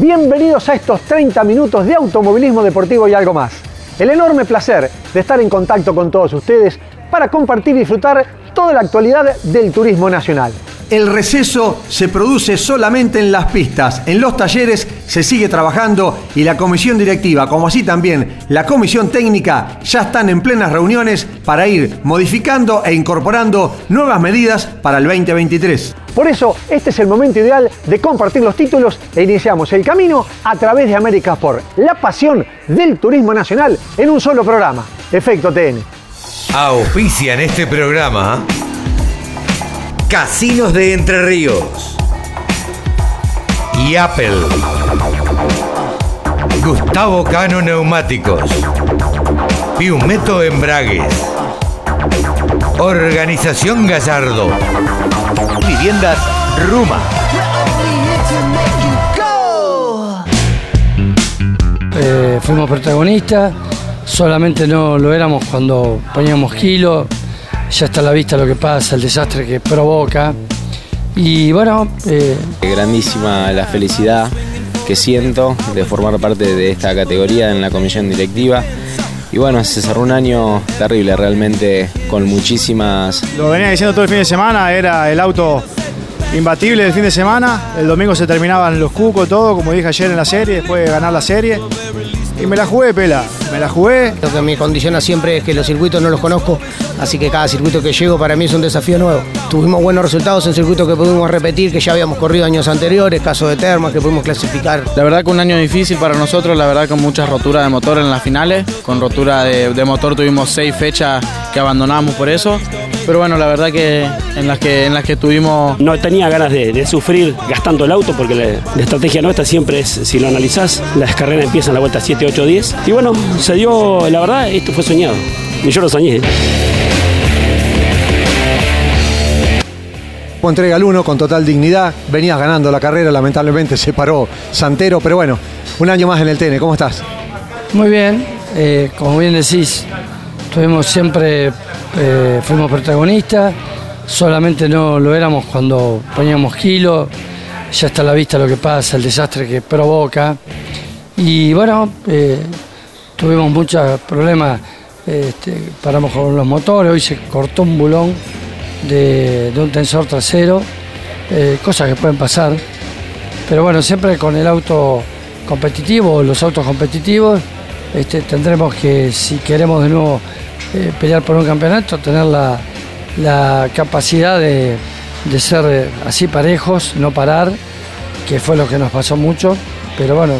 Bienvenidos a estos 30 minutos de automovilismo deportivo y algo más. El enorme placer de estar en contacto con todos ustedes para compartir y disfrutar toda la actualidad del turismo nacional. El receso se produce solamente en las pistas. En los talleres se sigue trabajando y la comisión directiva, como así también la comisión técnica, ya están en plenas reuniones para ir modificando e incorporando nuevas medidas para el 2023. Por eso, este es el momento ideal de compartir los títulos e iniciamos el camino a través de América Sport. La pasión del turismo nacional en un solo programa. Efecto TN. Auspicia en este programa Casinos de Entre Ríos y Apple. Gustavo Cano Neumáticos. Piumeto Embragues. Organización Gallardo. Viviendas Ruma. Eh, fuimos protagonistas, solamente no lo éramos cuando poníamos kilo, ya está a la vista lo que pasa, el desastre que provoca. Y bueno, eh, Grandísima la felicidad que siento de formar parte de esta categoría en la comisión directiva. Y bueno, se cerró un año terrible, realmente con muchísimas Lo venía diciendo todo el fin de semana, era el auto imbatible del fin de semana. El domingo se terminaban los cucos, todo, como dije ayer en la serie, después de ganar la serie. Y me la jugué, pela, me la jugué. Lo que me condiciona siempre es que los circuitos no los conozco, así que cada circuito que llego para mí es un desafío nuevo. Tuvimos buenos resultados en circuitos que pudimos repetir, que ya habíamos corrido años anteriores, caso de Termas, que pudimos clasificar. La verdad que un año difícil para nosotros, la verdad con muchas roturas de motor en las finales. Con rotura de, de motor tuvimos seis fechas que abandonamos por eso. Pero bueno, la verdad que en las que, en las que tuvimos... No tenía ganas de, de sufrir gastando el auto porque la, la estrategia nuestra siempre es, si lo analizás, las carreras empiezan a la vuelta 7, 8, 10. Y bueno, se dio, la verdad, esto fue soñado. Y yo lo soñé. Fue entrega al uno con total dignidad. Venías ganando la carrera, lamentablemente se paró Santero, pero bueno, un año más en el TN. ¿Cómo estás? muy bien, eh, como bien decís, tuvimos siempre, eh, fuimos protagonistas, solamente no lo éramos cuando poníamos kilo, ya está a la vista lo que pasa, el desastre que provoca. Y bueno, eh, tuvimos muchos problemas, este, paramos con los motores, hoy se cortó un bulón de, un tensor trasero, eh, cosas que pueden pasar. Pero bueno, siempre con el auto competitivo, los autos competitivos, este, tendremos que, si queremos de nuevo eh, pelear por un campeonato, tener la, la capacidad de, de ser eh, así parejos, no parar, que fue lo que nos pasó mucho. Pero bueno,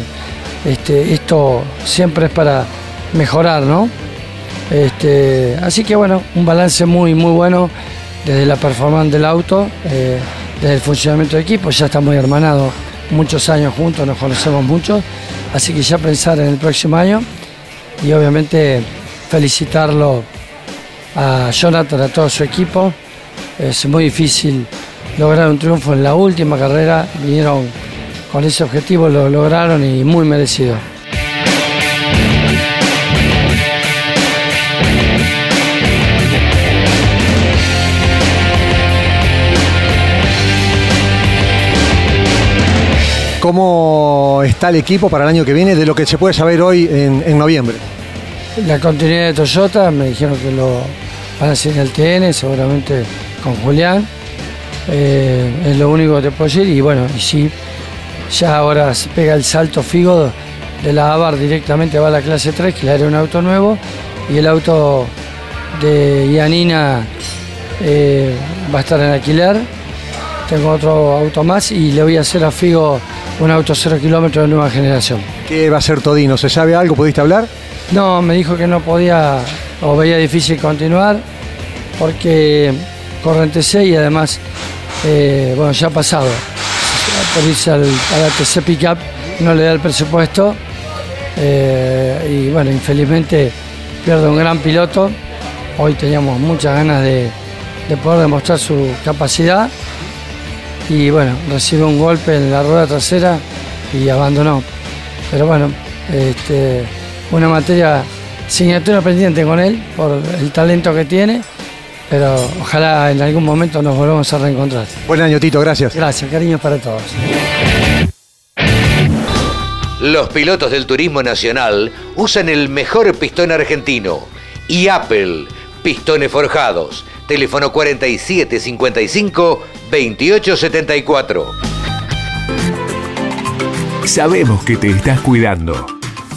este, esto siempre es para mejorar, ¿no? Este, así que bueno, un balance muy, muy bueno desde la performance del auto, eh, desde el funcionamiento del equipo, ya estamos hermanados muchos años juntos, nos conocemos mucho, así que ya pensar en el próximo año y obviamente felicitarlo a Jonathan, a todo su equipo. Es muy difícil lograr un triunfo en la última carrera, vinieron con ese objetivo, lo lograron y muy merecido. ¿Cómo está el equipo para el año que viene de lo que se puede saber hoy en, noviembre? La continuidad de Toyota, me dijeron que lo van a hacer en el TN, seguramente con Julián. Eh, es lo único que te puedo decir. Y bueno, y sí, ya ahora se pega el salto Figo de la Avar directamente va a la clase 3, que era un auto nuevo. Y el auto de Yanina eh, va a estar en alquiler. Tengo otro auto más y le voy a hacer a Figo un auto cero kilómetros de nueva generación. ¿Qué va a ser Todino? ¿Se sabe algo? ¿Pudiste hablar? No, me dijo que no podía o veía difícil continuar porque corre 6 y además, eh, bueno, ya ha pasado por irse al, al ATC Pickup no le da el presupuesto. Eh, y bueno, infelizmente pierde un gran piloto. Hoy teníamos muchas ganas de, de poder demostrar su capacidad. Y bueno, recibe un golpe en la rueda trasera y abandonó. Pero bueno, este, una materia asignatura pendiente con él por el talento que tiene, pero ojalá en algún momento nos volvamos a reencontrar. Buen año, Tito, gracias. Gracias, cariño para todos. Los pilotos del turismo nacional usan el mejor pistón argentino y Apple, pistones forjados. Teléfono 4755 2874. Sabemos que te estás cuidando.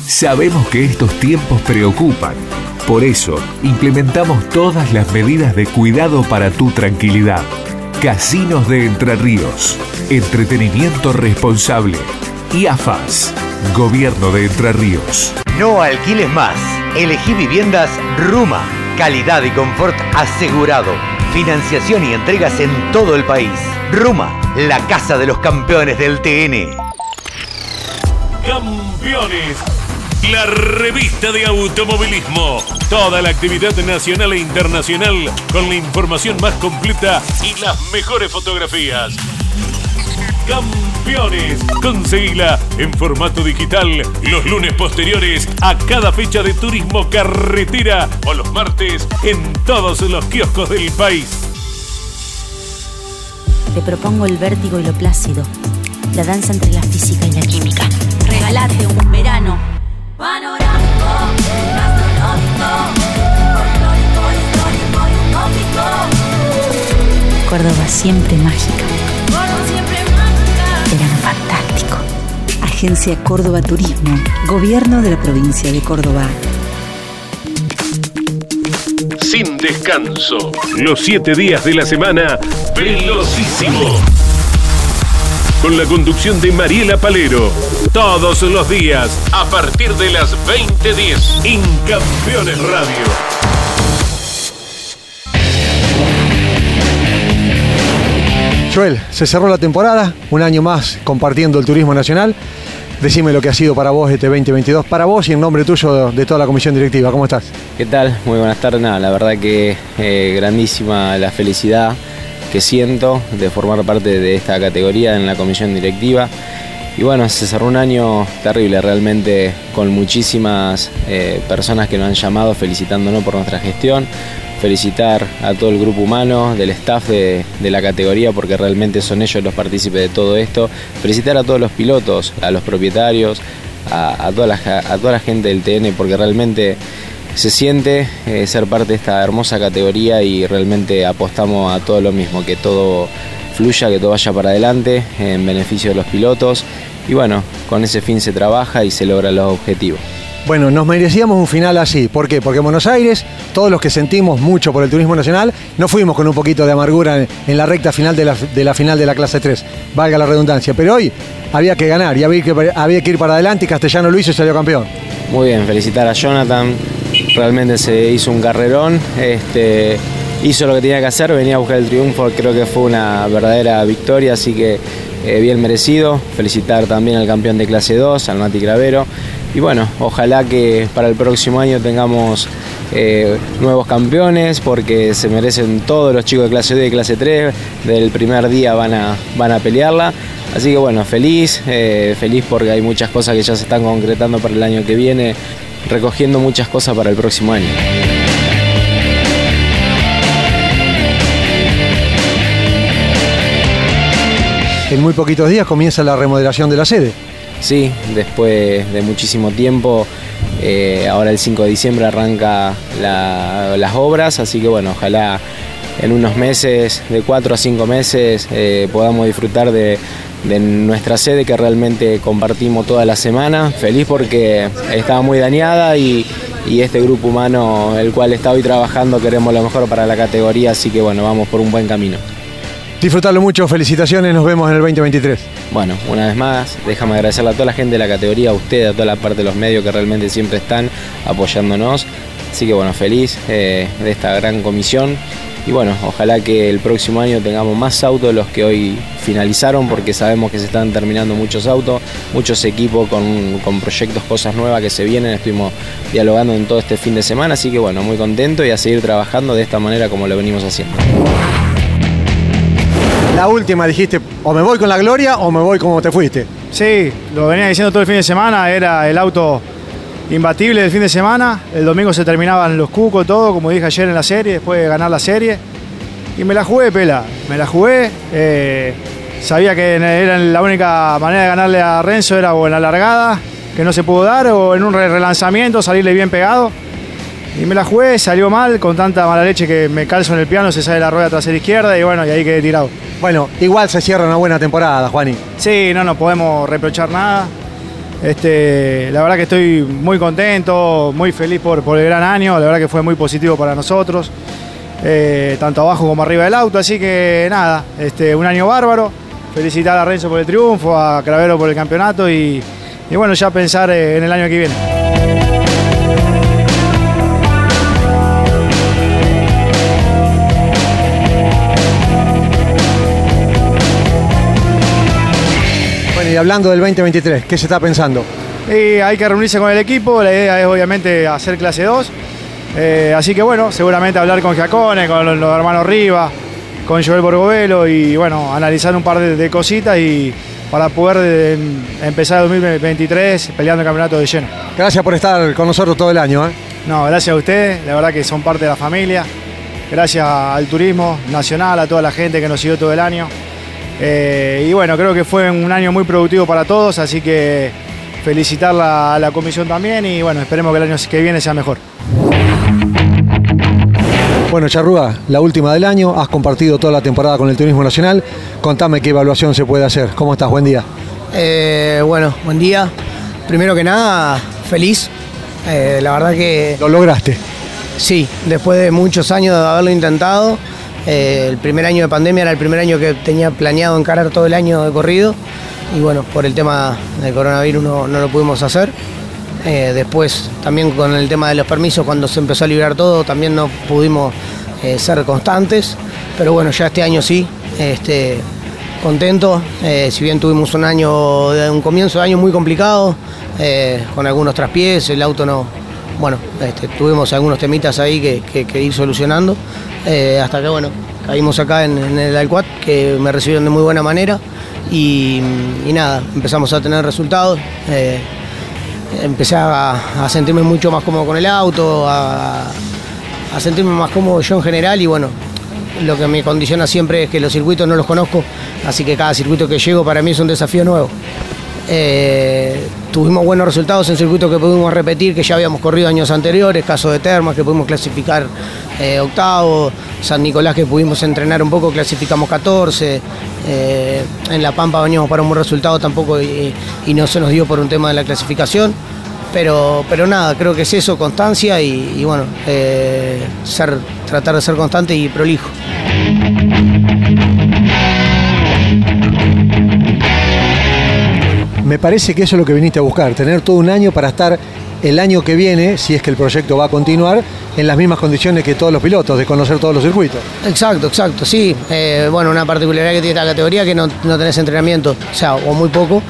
Sabemos que estos tiempos preocupan. Por eso, implementamos todas las medidas de cuidado para tu tranquilidad. Casinos de Entre Ríos. Entretenimiento responsable. Y AFAS. Gobierno de Entre Ríos. No alquiles más. Elegí viviendas Ruma. Calidad y confort asegurado. Financiación y entregas en todo el país. Ruma, la casa de los campeones del TN. Campeones. La revista de automovilismo. Toda la actividad nacional e internacional con la información más completa y las mejores fotografías. Campeones. Conseguila en formato digital los lunes posteriores a cada fecha de turismo carretera o los martes en todos los kioscos del país. Te propongo el vértigo y lo plácido, la danza entre la física y la química. Regalate un verano panorámico, gastronómico, folclórico, histórico y utópico. Córdoba siempre mágica. Córdoba siempre mágica. Verano fantástico. Agencia Córdoba Turismo, Gobierno de la provincia de Córdoba. Sin descanso. Los siete días de la semana, velocísimo. Con la conducción de Mariela Palero. Todos los días, a partir de las 20.10. En Campeones Radio. Joel, se cerró la temporada, un año más compartiendo el turismo nacional. Decime lo que ha sido para vos este 2022, para vos y en nombre tuyo de toda la comisión directiva. ¿Cómo estás? ¿Qué tal? Muy buenas tardes. Nada, la verdad que eh, grandísima la felicidad que siento de formar parte de esta categoría en la comisión directiva. Y bueno, se cerró un año terrible realmente con muchísimas eh, personas que nos han llamado felicitándonos por nuestra gestión. Felicitar a todo el grupo humano, del staff de, la categoría, porque realmente son ellos los partícipes de todo esto. Felicitar a todos los pilotos, a los propietarios, a toda, la, a toda la gente del TN, porque realmente se siente eh, ser parte de esta hermosa categoría y realmente apostamos a todo lo mismo, que todo fluya, que todo vaya para adelante en beneficio de los pilotos y bueno, con ese fin se trabaja y se logran los objetivos. Bueno, nos merecíamos un final así. ¿Por qué? Porque en Buenos Aires, todos los que sentimos mucho por el turismo nacional, no fuimos con un poquito de amargura en, la recta final de la, de la, final de la clase 3, valga la redundancia. Pero hoy había que ganar y había que, había que ir para adelante y Castellano lo hizo y salió campeón. Muy bien, felicitar a Jonathan. Realmente se hizo un carrerón. Este, hizo lo que tenía que hacer, venía a buscar el triunfo. Creo que fue una verdadera victoria, así que eh, bien merecido. Felicitar también al campeón de clase 2, al Mati Cravero. Y bueno, ojalá que para el próximo año tengamos eh, nuevos campeones porque se merecen todos los chicos de clase 2 y clase 3. Del primer día van a, van a pelearla. Así que bueno, feliz, eh, feliz porque hay muchas cosas que ya se están concretando para el año que viene, recogiendo muchas cosas para el próximo año. En muy poquitos días comienza la remodelación de la sede. Sí, después de muchísimo tiempo, eh, ahora el 5 de diciembre arranca la, las obras, así que bueno, ojalá en unos meses, de 4 a 5 meses, eh, podamos disfrutar de, de nuestra sede que realmente compartimos toda la semana. Feliz porque estaba muy dañada y, y, este grupo humano, el cual está hoy trabajando, queremos lo mejor para la categoría, así que bueno, vamos por un buen camino. Disfrutarlo mucho, felicitaciones, nos vemos en el 2023. Bueno, una vez más, déjame agradecerle a toda la gente de la categoría, a usted, a toda la parte de los medios que realmente siempre están apoyándonos. Así que bueno, feliz eh, de esta gran comisión y bueno, ojalá que el próximo año tengamos más autos de los que hoy finalizaron porque sabemos que se están terminando muchos autos, muchos equipos con, con proyectos, cosas nuevas que se vienen, estuvimos dialogando en todo este fin de semana, así que bueno, muy contento y a seguir trabajando de esta manera como lo venimos haciendo. La última dijiste, o me voy con la gloria o me voy como te fuiste. Sí, lo venía diciendo todo el fin de semana, era el auto imbatible del fin de semana. El domingo se terminaban los cucos, todo, como dije ayer en la serie, después de ganar la serie. Y me la jugué, pela. Me la jugué. eh, sabía que era la única manera de ganarle a Renzo era o en la largada, que no se pudo dar, o en un re- relanzamiento, salirle bien pegado. Y me la jugué, salió mal, con tanta mala leche que me calzo en el piano, se sale la rueda trasera izquierda y bueno, y ahí quedé tirado. Bueno, igual se cierra una buena temporada, Juani. Sí, no nos podemos reprochar nada. Este, la verdad que estoy muy contento, muy feliz por, por el gran año, la verdad que fue muy positivo para nosotros, eh, tanto abajo como arriba del auto, así que nada, este, un año bárbaro, felicitar a Renzo por el triunfo, a Cravero por el campeonato y, y bueno, ya pensar eh, en el año que viene. Bueno, y hablando del 2023, ¿qué se está pensando? Y hay que reunirse con el equipo, la idea es obviamente hacer clase 2. Eh, así que bueno, seguramente hablar con Giacone, con los, hermanos Riva, con Joel Borgovelo y bueno, analizar un par de, de cositas y para poder eh, empezar el 2023 peleando el campeonato de lleno. Gracias por estar con nosotros todo el año. ¿eh? No, gracias a ustedes, la verdad que son parte de la familia. Gracias al turismo nacional, a toda la gente que nos siguió todo el año. Eh, y bueno, creo que fue un año muy productivo para todos, así que felicitar la- a la comisión también y bueno, esperemos que el año que viene sea mejor. Bueno, Charrúa, la última del año, has compartido toda la temporada con el Turismo Nacional. Contame qué evaluación se puede hacer. ¿Cómo estás? Buen día. Eh, bueno, buen día. Primero que nada, feliz. Eh, la verdad que... Lo lograste. Sí, después de muchos años de haberlo intentado. eh, el primer año de pandemia era el primer año que tenía planeado encarar todo el año de corrido. Y bueno, por el tema del coronavirus no, no lo pudimos hacer. Eh, después también con el tema de los permisos, cuando se empezó a liberar todo, también no pudimos eh, ser constantes. Pero bueno, ya este año sí, este, contento. Eh, si bien tuvimos un año, un comienzo de año muy complicado, con algunos traspiés, el auto no. Bueno, este, tuvimos algunos temitas ahí que, ir solucionando. hasta que bueno, caímos acá en, el Alcuat, que me recibieron de muy buena manera. Y nada, empezamos a tener resultados. Empecé a, sentirme mucho más cómodo con el auto, a sentirme más cómodo yo en general y bueno, lo que me condiciona siempre es que los circuitos no los conozco, así que cada circuito que llego para mí es un desafío nuevo. Eh, tuvimos buenos resultados en circuitos que pudimos repetir, que ya habíamos corrido años anteriores, caso de Termas, que pudimos clasificar eh, octavo, San Nicolás que pudimos entrenar un poco, clasificamos 14, eh, en La Pampa veníamos para un buen resultado tampoco y, no se nos dio por un tema de la clasificación. Pero, pero nada, creo que es eso, constancia y, y bueno, eh, ser, tratar de ser constante y prolijo. Me parece que eso es lo que viniste a buscar, tener todo un año para estar el año que viene, si es que el proyecto va a continuar, en las mismas condiciones que todos los pilotos, de conocer todos los circuitos. Exacto, exacto, sí. Eh, bueno, una particularidad que tiene esta categoría es que no, no tenés entrenamiento, o sea, o muy poco.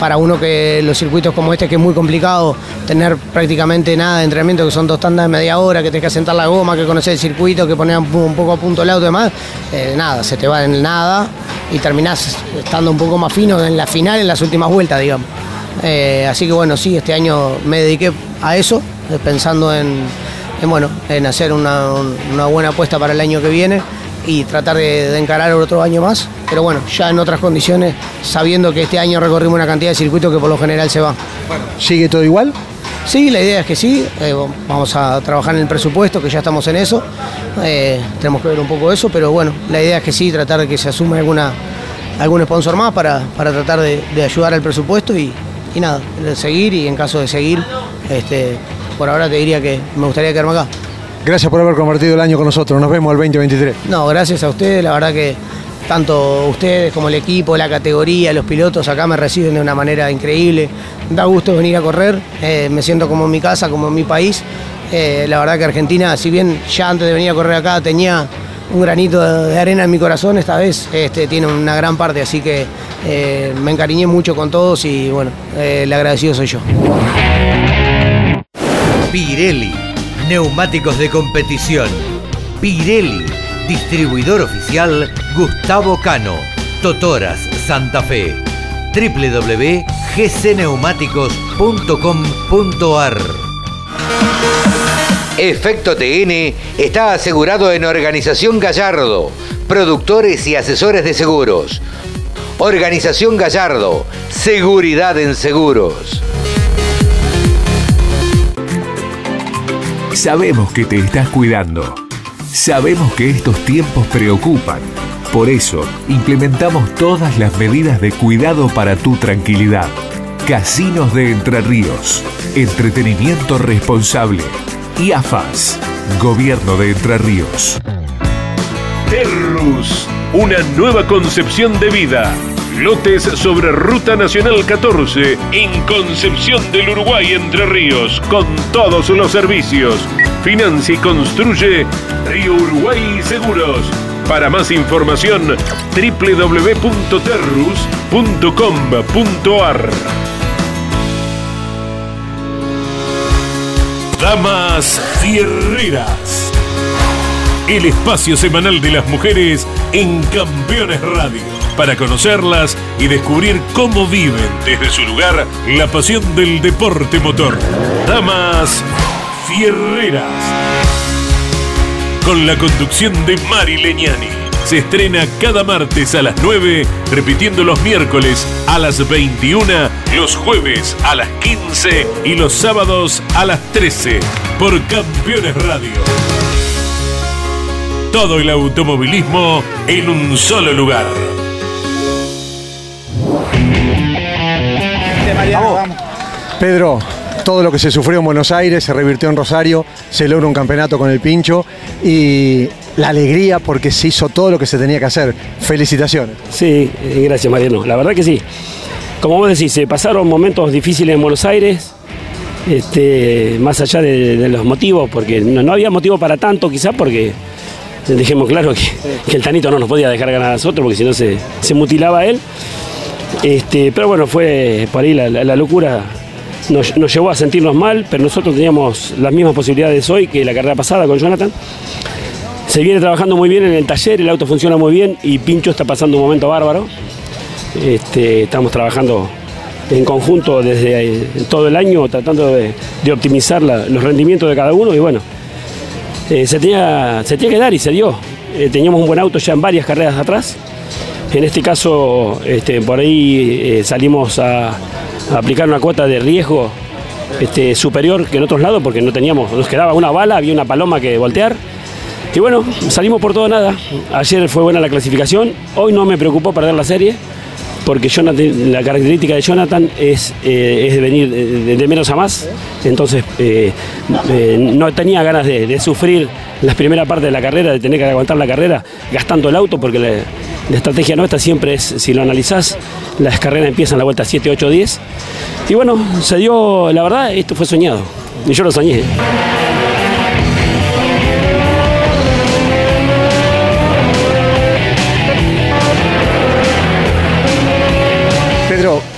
Para uno que los circuitos como este, que es muy complicado tener prácticamente nada de entrenamiento, que son dos tandas de media hora, que tenés que asentar la goma, que conocer el circuito, que poner un, poco a punto el auto y demás, eh, nada, se te va en nada y terminás estando un poco más fino en la final, en las últimas vueltas, digamos. Eh, así que bueno, sí, este año me dediqué a eso, eh, pensando en, en, bueno, en hacer una, un- una buena apuesta para el año que viene y tratar de, de encarar otro año más. Pero bueno, ya en otras condiciones, sabiendo que este año recorrimos una cantidad de circuitos que por lo general se va. ¿Sigue todo igual? Sí, la idea es que sí. eh, vamos a trabajar en el presupuesto, que ya estamos en eso. Eh, tenemos que ver un poco eso, pero bueno, la idea es que sí, tratar de que se asume alguna, algún sponsor más para, para tratar de, de ayudar al presupuesto y, y nada, de seguir y en caso de seguir, este, por ahora te diría que me gustaría quedarme acá. Gracias por haber compartido el año con nosotros. Nos vemos el 2023. No, gracias a ustedes, la verdad que tanto ustedes como el equipo, la categoría, los pilotos acá me reciben de una manera increíble. Da gusto venir a correr, eh, me siento como en mi casa, como en mi país. Eh, la verdad que Argentina, si bien ya antes de venir a correr acá tenía un granito de arena en mi corazón, esta vez este, tiene una gran parte, así que eh, me encariñé mucho con todos y bueno, el agradecido soy yo. Pirelli, neumáticos de competición. Pirelli, distribuidor oficial Gustavo Cano, Totoras, Santa Fe. www.gcneumáticos.com.ar Efecto TN está asegurado en Organización Gallardo, productores y asesores de seguros. Organización Gallardo, seguridad en seguros. Sabemos que te estás cuidando. Sabemos que estos tiempos preocupan. Por eso, implementamos todas las medidas de cuidado para tu tranquilidad. Casinos de Entre Ríos. Entretenimiento responsable. Y AFAS. Gobierno de Entre Ríos. Terrus. Una nueva concepción de vida. Lotes sobre Ruta Nacional 14 en Concepción del Uruguay Entre Ríos con todos los servicios. Financia y construye Río Uruguay Seguros. Para más información www.terrus.com.ar Damas Fierreras. El espacio semanal de las mujeres en Campeones Radio. Para conocerlas y descubrir cómo viven desde su lugar la pasión del deporte motor. Damas Fierreras. Con la conducción de Mari Leñani. Se estrena cada martes a las 9, repitiendo los miércoles a las 21, los jueves a las 15 y los sábados a las 13 por Campeones Radio. Todo el automovilismo en un solo lugar. Pedro, todo lo que se sufrió en Buenos Aires se revirtió en Rosario, se logra un campeonato con el pincho y la alegría porque se hizo todo lo que se tenía que hacer. Felicitaciones. Sí, eh, gracias Mariano. La verdad que sí. Como vos decís, se pasaron momentos difíciles en Buenos Aires, este, más allá de, los motivos, porque no, había motivo para tanto quizás porque dejemos claro que, el Tanito no nos podía dejar ganar a nosotros porque si no se, se mutilaba él. Este, pero bueno, fue por ahí la locura. Nos, llevó a sentirnos mal, pero nosotros teníamos las mismas posibilidades hoy que la carrera pasada con Jonathan. Se viene trabajando muy bien en el taller, el auto funciona muy bien y Pincho está pasando un momento bárbaro. Este, estamos trabajando en conjunto desde eh, todo el año tratando de, optimizar los rendimientos de cada uno y bueno, eh, se, tenía, se tenía que dar y se dio. Eh, teníamos un buen auto ya en varias carreras atrás. En este caso, este, por ahí salimos a aplicar una cuota de riesgo este, superior que en otros lados porque no teníamos, nos quedaba una bala, había una paloma que voltear. Y bueno, salimos por todo nada. Ayer fue buena la clasificación, hoy no me preocupó perder la serie porque Jonathan- la característica de Jonathan es, eh, es venir de, menos a más, entonces eh, eh, no tenía ganas de, sufrir la primera parte de la carrera, de tener que aguantar la carrera gastando el auto, porque la, estrategia nuestra siempre es, si lo analizás, las carreras empiezan la vuelta 7, 8, 10, y bueno, se dio, la verdad, esto fue soñado, y yo lo soñé.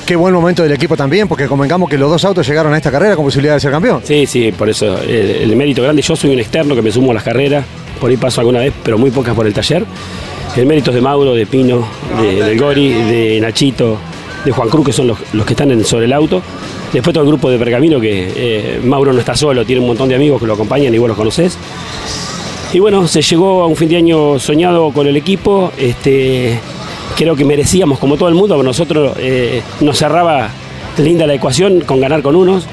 Qué buen momento del equipo también, porque convengamos que los dos autos llegaron a esta carrera con posibilidad de ser campeón. Sí, sí, por eso el, el mérito grande. Yo soy un externo que me sumo a las carreras, por ahí paso alguna vez, pero muy pocas por el taller. El mérito es de Mauro, de Pino, de, del Gori, de Nachito, de Juan Cruz, que son los, los que están en- sobre el auto. Después todo el grupo de Pergamino, que eh, Mauro no está solo, tiene un montón de amigos que lo acompañan y vos los conocés. Y bueno, se llegó a un fin de año soñado con el equipo. Este, creo que merecíamos, como todo el mundo, nosotros eh, nos cerraba linda la ecuación con ganar con unos.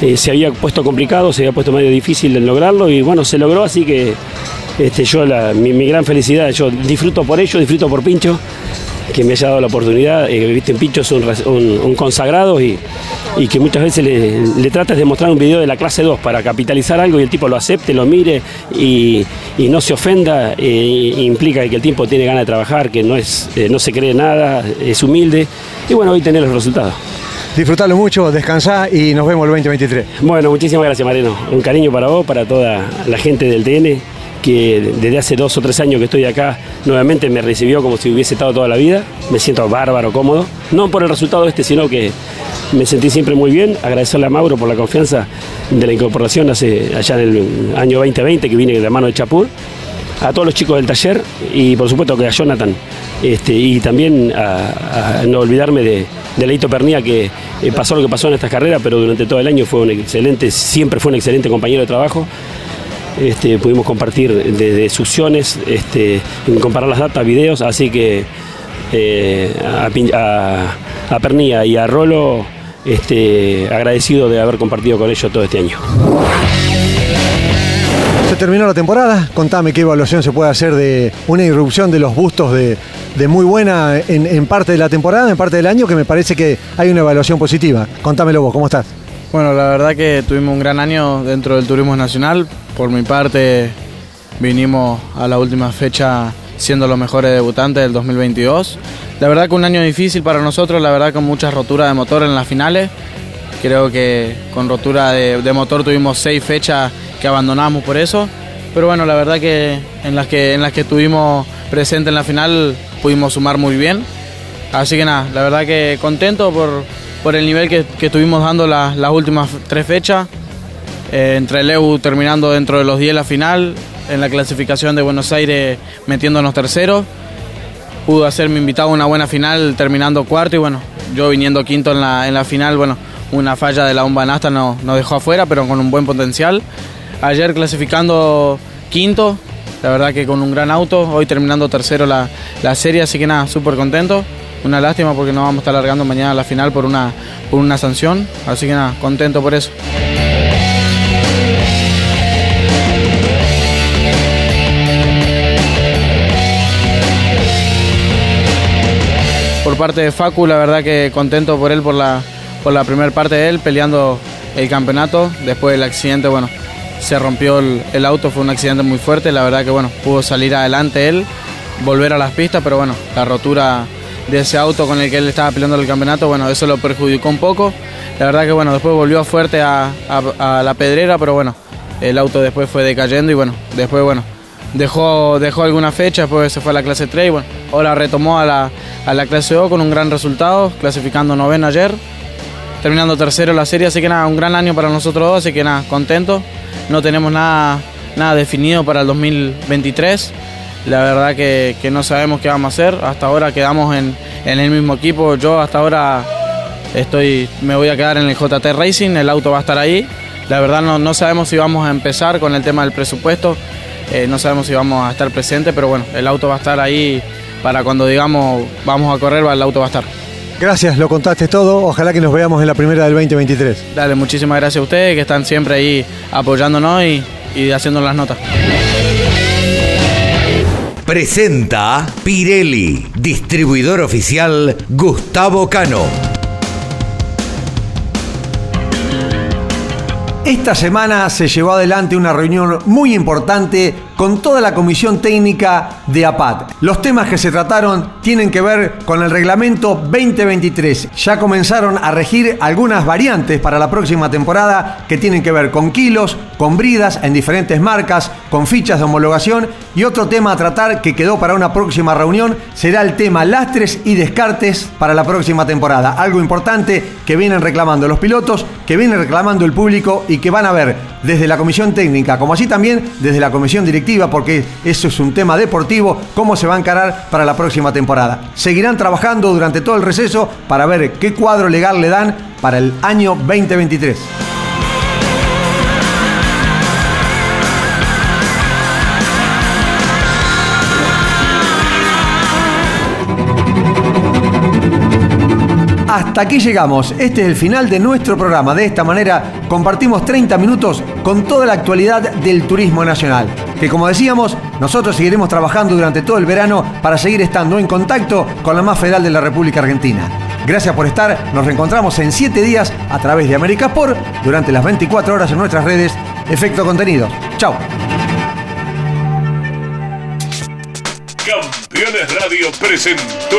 Eh, se había puesto complicado, se había puesto medio difícil de lograrlo y bueno, se logró, así que este, yo la- mi, mi gran felicidad, yo disfruto por ello, disfruto por Pincho, que me haya dado la oportunidad. Eh, Viste, es un, res- un- un consagrado y, y que muchas veces le, le tratas de mostrar un video de la clase 2 para capitalizar algo y el tipo lo acepte, lo mire y, y no se ofenda, eh, implica que el tipo tiene ganas de trabajar, que no, es, eh, no se cree nada, es humilde y bueno, hoy tener los resultados. Disfrutalo mucho, descansá y nos vemos el 2023. Bueno, muchísimas gracias Mariano. Un cariño para vos, para toda la gente del TN que desde hace dos o tres años que estoy acá nuevamente me recibió como si hubiese estado toda la vida. Me siento bárbaro, cómodo. No por el resultado este, sino que me sentí siempre muy bien. Agradecerle a Mauro por la confianza de la incorporación hace, allá en el año 2020 que vine de la mano de Chapur. A todos los chicos del taller y por supuesto a Jonathan. Este, y también a, no olvidarme de, de Leito Pernía que eh, pasó lo que pasó en estas carreras, pero durante todo el año fue un excelente, siempre fue un excelente compañero de trabajo. Este, pudimos compartir desde succiones, este, comparar las datas, videos, así que eh, a, a, Pernía y a Rolo este, agradecido de haber compartido con ellos todo este año. Se terminó la temporada, contame qué evaluación se puede hacer de una irrupción de los bustos de, muy buena en, en, parte de la temporada, en parte del año, que me parece que hay una evaluación positiva. Contámelo vos, ¿cómo estás? Bueno, la verdad que tuvimos un gran año dentro del turismo nacional. Por mi parte, vinimos a la última fecha siendo los mejores debutantes del 2022. La verdad que un año difícil para nosotros, la verdad con muchas roturas de motor en las finales. Creo que con rotura de, motor tuvimos seis fechas que abandonamos por eso. Pero bueno, la verdad que en las que, en las que estuvimos presentes en la final pudimos sumar muy bien. Así que nada, la verdad que contento por, por el nivel que, estuvimos dando las últimas tres fechas. Eh, entre el EU terminando dentro de los 10 la final, en la clasificación de Buenos Aires metiéndonos terceros. Pudo hacerme invitado a una buena final terminando cuarto y bueno, yo viniendo quinto en la, en la final, bueno, una falla de la bomba Nasta nos, nos dejó afuera, pero con un buen potencial. Ayer clasificando quinto, la verdad que con un gran auto, hoy terminando tercero la, la serie, así que nada, súper contento. Una lástima porque no vamos a estar alargando mañana la final por una, por una sanción. Así que nada, contento por eso. Por parte de Facu, la verdad que contento por él, por la, por la primera parte de él, peleando el campeonato. Después del accidente, bueno, se rompió el, auto, fue un accidente muy fuerte. La verdad que, bueno, pudo salir adelante él, volver a las pistas, pero bueno, la rotura de ese auto con el que él estaba peleando el campeonato, bueno, eso lo perjudicó un poco. La verdad que bueno, después volvió fuerte a, la pedrera, pero bueno, el auto después fue decayendo y bueno, después bueno, dejó, dejó alguna fecha, después se fue a la clase 3 y bueno, ahora retomó a la, a la clase O con un gran resultado, clasificando noveno ayer, terminando tercero la serie, así que nada, un gran año para nosotros dos, así que nada, contento. No tenemos nada, nada definido para el 2023 la verdad que, no sabemos qué vamos a hacer. Hasta ahora quedamos en, el mismo equipo. Yo hasta ahora estoy, me voy a quedar en el JT Racing, el auto va a estar ahí. La verdad no, sabemos si vamos a empezar con el tema del presupuesto, eh, no sabemos si vamos a estar presentes, pero bueno, el auto va a estar ahí para cuando digamos vamos a correr, el auto va a estar. Gracias, lo contaste todo. Ojalá que nos veamos en la primera del 2023. Dale, muchísimas gracias a ustedes que están siempre ahí apoyándonos y, y haciendo las notas. Presenta Pirelli, distribuidor oficial Gustavo Cano. Esta semana se llevó adelante una reunión muy importante con toda la comisión técnica de APAT. Los temas que se trataron tienen que ver con el reglamento 2023. Ya comenzaron a regir algunas variantes para la próxima temporada que tienen que ver con kilos, con bridas en diferentes marcas, con fichas de homologación y otro tema a tratar que quedó para una próxima reunión será el tema lastres y descartes para la próxima temporada. Algo importante que vienen reclamando los pilotos, que viene reclamando el público y que van a ver desde la comisión técnica como así también desde la comisión directiva porque eso es un tema deportivo, cómo se va a encarar para la próxima temporada. Seguirán trabajando durante todo el receso para ver qué cuadro legal le dan para el año 2023. Hasta aquí llegamos. Este es el final de nuestro programa. De esta manera compartimos 30 minutos con toda la actualidad del turismo nacional. Que como decíamos, nosotros seguiremos trabajando durante todo el verano para seguir estando en contacto con la más federal de la República Argentina. Gracias por estar. Nos reencontramos en 7 días a través de América Sport durante las 24 horas en nuestras redes. Efecto Contenido. Chao. Radio presentó